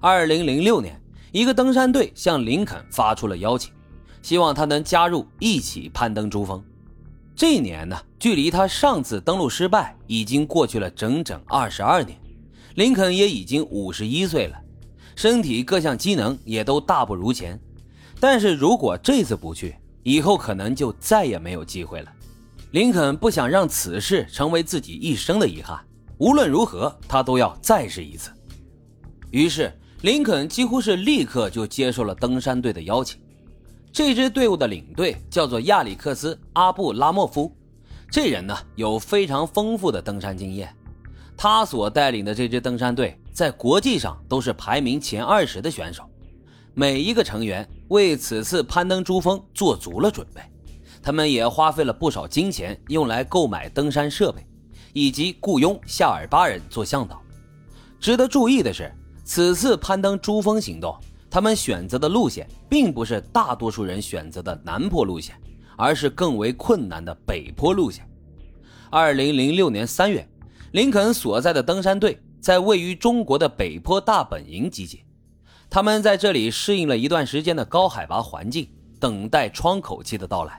二零零六年，一个登山队向林肯发出了邀请，希望他能加入一起攀登珠峰。这一年呢，距离他上次登陆失败已经过去了整整二十二年，林肯也已经五十一岁了，身体各项机能也都大不如前。但是如果这次不去，以后可能就再也没有机会了。林肯不想让此事成为自己一生的遗憾，无论如何，他都要再试一次。于是。林肯几乎是立刻就接受了登山队的邀请。这支队伍的领队叫做亚历克斯·阿布拉莫夫，这人呢有非常丰富的登山经验。他所带领的这支登山队在国际上都是排名前二十的选手。每一个成员为此次攀登珠峰做足了准备，他们也花费了不少金钱用来购买登山设备，以及雇佣夏尔巴人做向导。值得注意的是。此次攀登珠峰行动，他们选择的路线并不是大多数人选择的南坡路线，而是更为困难的北坡路线。二零零六年三月，林肯所在的登山队在位于中国的北坡大本营集结，他们在这里适应了一段时间的高海拔环境，等待窗口期的到来。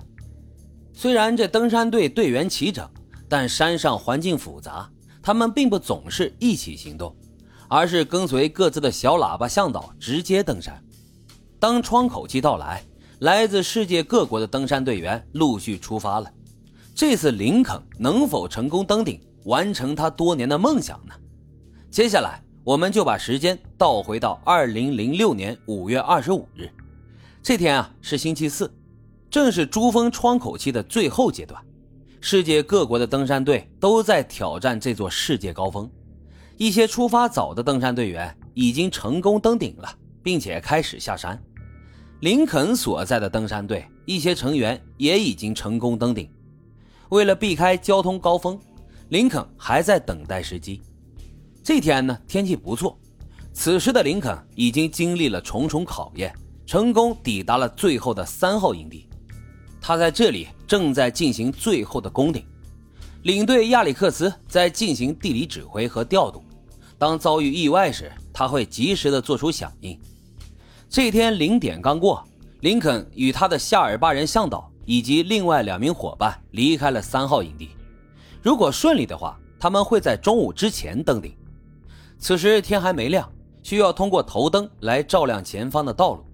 虽然这登山队队员齐整，但山上环境复杂，他们并不总是一起行动。而是跟随各自的小喇叭向导直接登山。当窗口期到来，来自世界各国的登山队员陆续出发了。这次林肯能否成功登顶，完成他多年的梦想呢？接下来，我们就把时间倒回到二零零六年五月二十五日，这天啊是星期四，正是珠峰窗口期的最后阶段。世界各国的登山队都在挑战这座世界高峰。一些出发早的登山队员已经成功登顶了，并且开始下山。林肯所在的登山队一些成员也已经成功登顶。为了避开交通高峰，林肯还在等待时机。这天呢，天气不错。此时的林肯已经经历了重重考验，成功抵达了最后的三号营地。他在这里正在进行最后的攻顶。领队亚历克斯在进行地理指挥和调度。当遭遇意外时，他会及时的做出响应。这天零点刚过，林肯与他的夏尔巴人向导以及另外两名伙伴离开了三号营地。如果顺利的话，他们会在中午之前登顶。此时天还没亮，需要通过头灯来照亮前方的道路，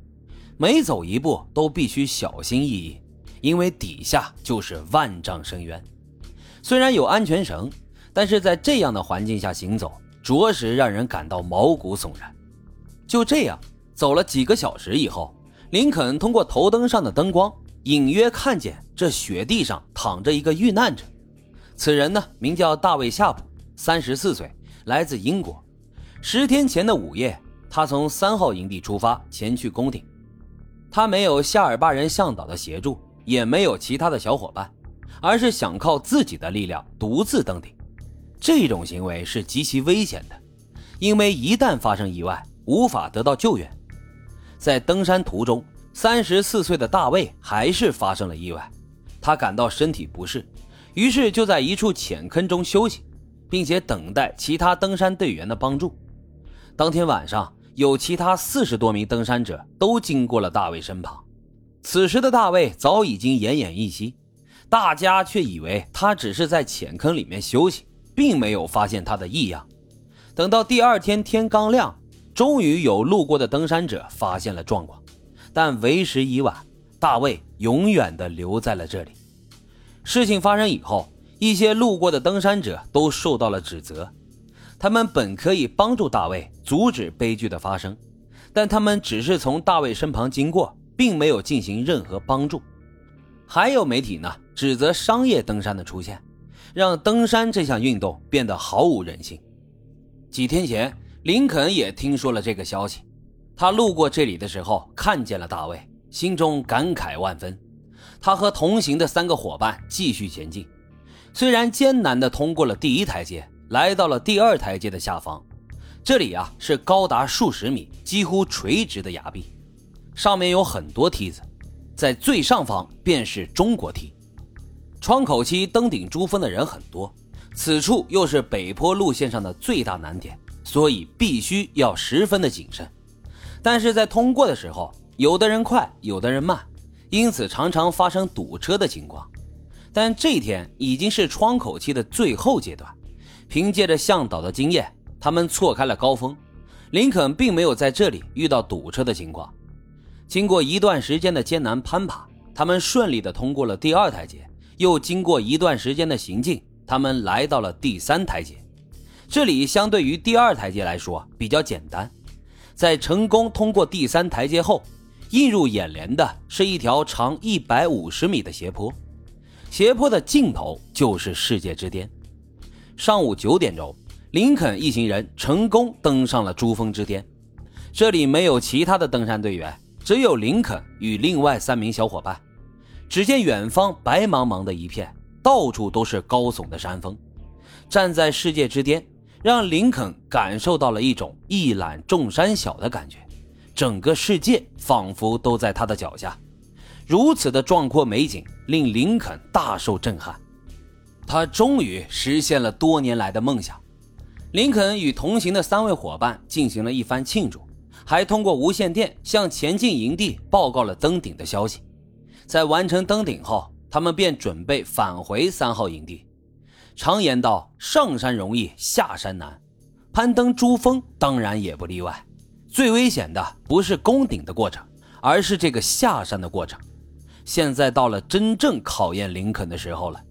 每走一步都必须小心翼翼，因为底下就是万丈深渊。虽然有安全绳，但是在这样的环境下行走。着实让人感到毛骨悚然。就这样走了几个小时以后，林肯通过头灯上的灯光，隐约看见这雪地上躺着一个遇难者。此人呢，名叫大卫·夏普，三十四岁，来自英国。十天前的午夜，他从三号营地出发前去攻顶。他没有夏尔巴人向导的协助，也没有其他的小伙伴，而是想靠自己的力量独自登顶。这种行为是极其危险的，因为一旦发生意外，无法得到救援。在登山途中，三十四岁的大卫还是发生了意外，他感到身体不适，于是就在一处浅坑中休息，并且等待其他登山队员的帮助。当天晚上，有其他四十多名登山者都经过了大卫身旁，此时的大卫早已经奄奄一息，大家却以为他只是在浅坑里面休息。并没有发现他的异样。等到第二天天刚亮，终于有路过的登山者发现了状况，但为时已晚。大卫永远的留在了这里。事情发生以后，一些路过的登山者都受到了指责。他们本可以帮助大卫阻止悲剧的发生，但他们只是从大卫身旁经过，并没有进行任何帮助。还有媒体呢，指责商业登山的出现。让登山这项运动变得毫无人性。几天前，林肯也听说了这个消息。他路过这里的时候，看见了大卫，心中感慨万分。他和同行的三个伙伴继续前进，虽然艰难地通过了第一台阶，来到了第二台阶的下方。这里啊，是高达数十米、几乎垂直的崖壁，上面有很多梯子，在最上方便是中国梯。窗口期登顶珠峰的人很多，此处又是北坡路线上的最大难点，所以必须要十分的谨慎。但是在通过的时候，有的人快，有的人慢，因此常常发生堵车的情况。但这天已经是窗口期的最后阶段，凭借着向导的经验，他们错开了高峰。林肯并没有在这里遇到堵车的情况。经过一段时间的艰难攀爬，他们顺利的通过了第二台阶。又经过一段时间的行进，他们来到了第三台阶。这里相对于第二台阶来说比较简单。在成功通过第三台阶后，映入眼帘的是一条长一百五十米的斜坡。斜坡的尽头就是世界之巅。上午九点钟，林肯一行人成功登上了珠峰之巅。这里没有其他的登山队员，只有林肯与另外三名小伙伴。只见远方白茫茫的一片，到处都是高耸的山峰。站在世界之巅，让林肯感受到了一种一览众山小的感觉，整个世界仿佛都在他的脚下。如此的壮阔美景令林肯大受震撼，他终于实现了多年来的梦想。林肯与同行的三位伙伴进行了一番庆祝，还通过无线电向前进营地报告了登顶的消息。在完成登顶后，他们便准备返回三号营地。常言道：“上山容易下山难”，攀登珠峰当然也不例外。最危险的不是攻顶的过程，而是这个下山的过程。现在到了真正考验林肯的时候了。